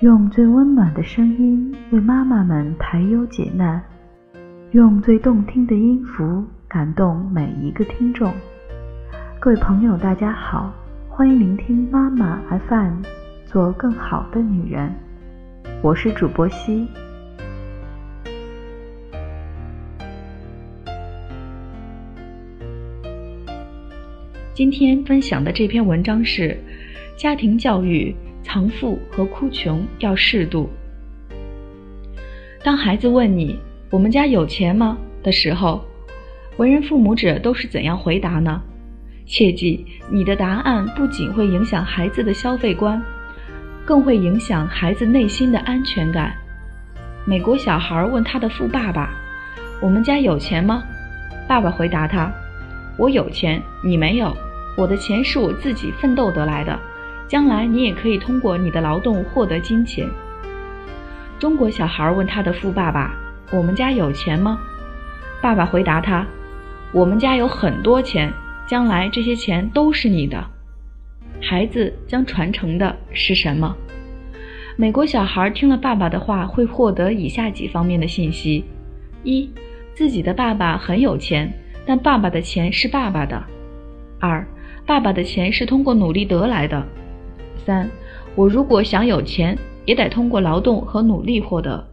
用最温暖的声音为妈妈们排忧解难，用最动听的音符感动每一个听众。各位朋友，大家好，欢迎聆听妈妈 FM，做更好的女人。我是主播西。今天分享的这篇文章是家庭教育。藏富和哭穷要适度。当孩子问你“我们家有钱吗”的时候，为人父母者都是怎样回答呢？切记，你的答案不仅会影响孩子的消费观，更会影响孩子内心的安全感。美国小孩问他的富爸爸：“我们家有钱吗？”爸爸回答他：“我有钱，你没有。我的钱是我自己奋斗得来的。”将来你也可以通过你的劳动获得金钱。中国小孩问他的富爸爸：“我们家有钱吗？”爸爸回答他：“我们家有很多钱，将来这些钱都是你的。”孩子将传承的是什么？美国小孩听了爸爸的话，会获得以下几方面的信息：一、自己的爸爸很有钱，但爸爸的钱是爸爸的；二、爸爸的钱是通过努力得来的。三，我如果想有钱，也得通过劳动和努力获得。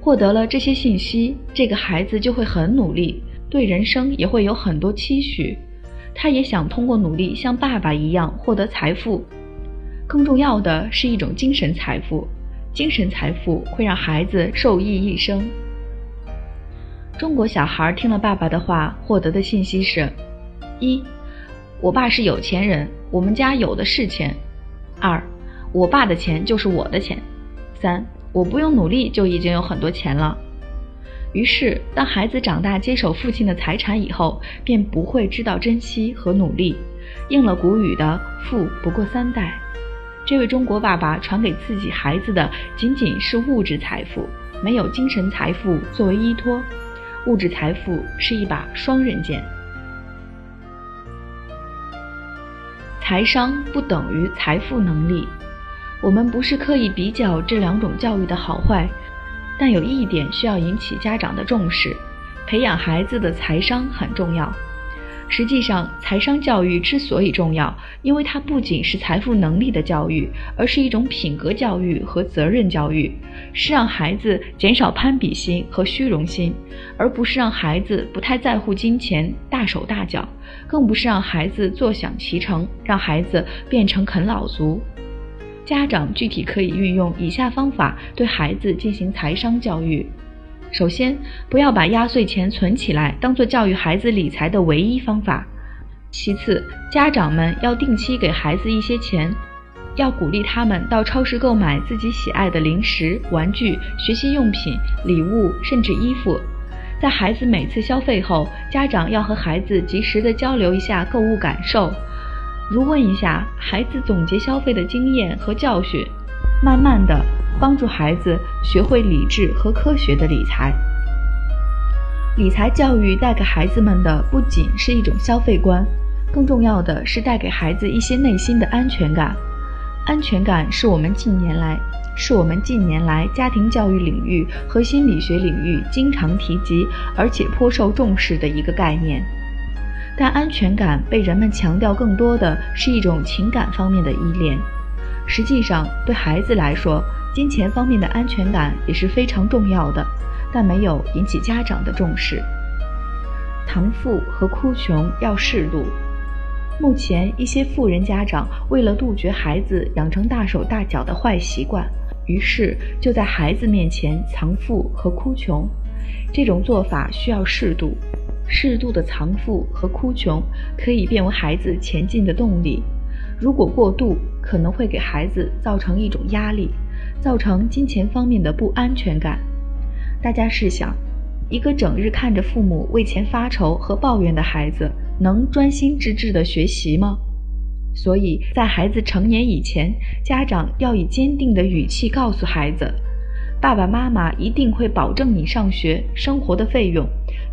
获得了这些信息，这个孩子就会很努力，对人生也会有很多期许。他也想通过努力像爸爸一样获得财富。更重要的是一种精神财富，精神财富会让孩子受益一生。中国小孩听了爸爸的话，获得的信息是：一。我爸是有钱人，我们家有的是钱。二，我爸的钱就是我的钱。三，我不用努力就已经有很多钱了。于是，当孩子长大接手父亲的财产以后，便不会知道珍惜和努力，应了古语的“富不过三代”。这位中国爸爸传给自己孩子的仅仅是物质财富，没有精神财富作为依托。物质财富是一把双刃剑。财商不等于财富能力，我们不是刻意比较这两种教育的好坏，但有一点需要引起家长的重视：培养孩子的财商很重要。实际上，财商教育之所以重要，因为它不仅是财富能力的教育，而是一种品格教育和责任教育，是让孩子减少攀比心和虚荣心，而不是让孩子不太在乎金钱、大手大脚，更不是让孩子坐享其成，让孩子变成啃老族。家长具体可以运用以下方法对孩子进行财商教育。首先，不要把压岁钱存起来当做教育孩子理财的唯一方法。其次，家长们要定期给孩子一些钱，要鼓励他们到超市购买自己喜爱的零食、玩具、学习用品、礼物，甚至衣服。在孩子每次消费后，家长要和孩子及时的交流一下购物感受，如问一下孩子总结消费的经验和教训，慢慢的。帮助孩子学会理智和科学的理财。理财教育带给孩子们的不仅是一种消费观，更重要的是带给孩子一些内心的安全感。安全感是我们近年来是我们近年来家庭教育领域和心理学领域经常提及而且颇受重视的一个概念。但安全感被人们强调更多的是一种情感方面的依恋。实际上，对孩子来说，金钱方面的安全感也是非常重要的，但没有引起家长的重视。藏富和哭穷要适度。目前一些富人家长为了杜绝孩子养成大手大脚的坏习惯，于是就在孩子面前藏富和哭穷。这种做法需要适度，适度的藏富和哭穷可以变为孩子前进的动力。如果过度，可能会给孩子造成一种压力。造成金钱方面的不安全感。大家试想，一个整日看着父母为钱发愁和抱怨的孩子，能专心致志地学习吗？所以在孩子成年以前，家长要以坚定的语气告诉孩子：“爸爸妈妈一定会保证你上学生活的费用，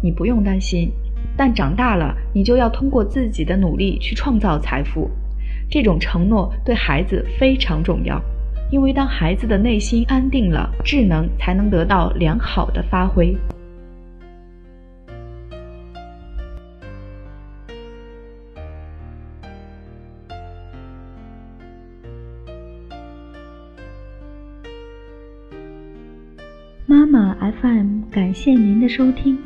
你不用担心。但长大了，你就要通过自己的努力去创造财富。”这种承诺对孩子非常重要。因为当孩子的内心安定了，智能才能得到良好的发挥。妈妈 FM，感谢您的收听。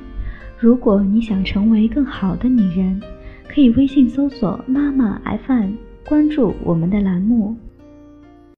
如果你想成为更好的女人，可以微信搜索“妈妈 FM”，关注我们的栏目。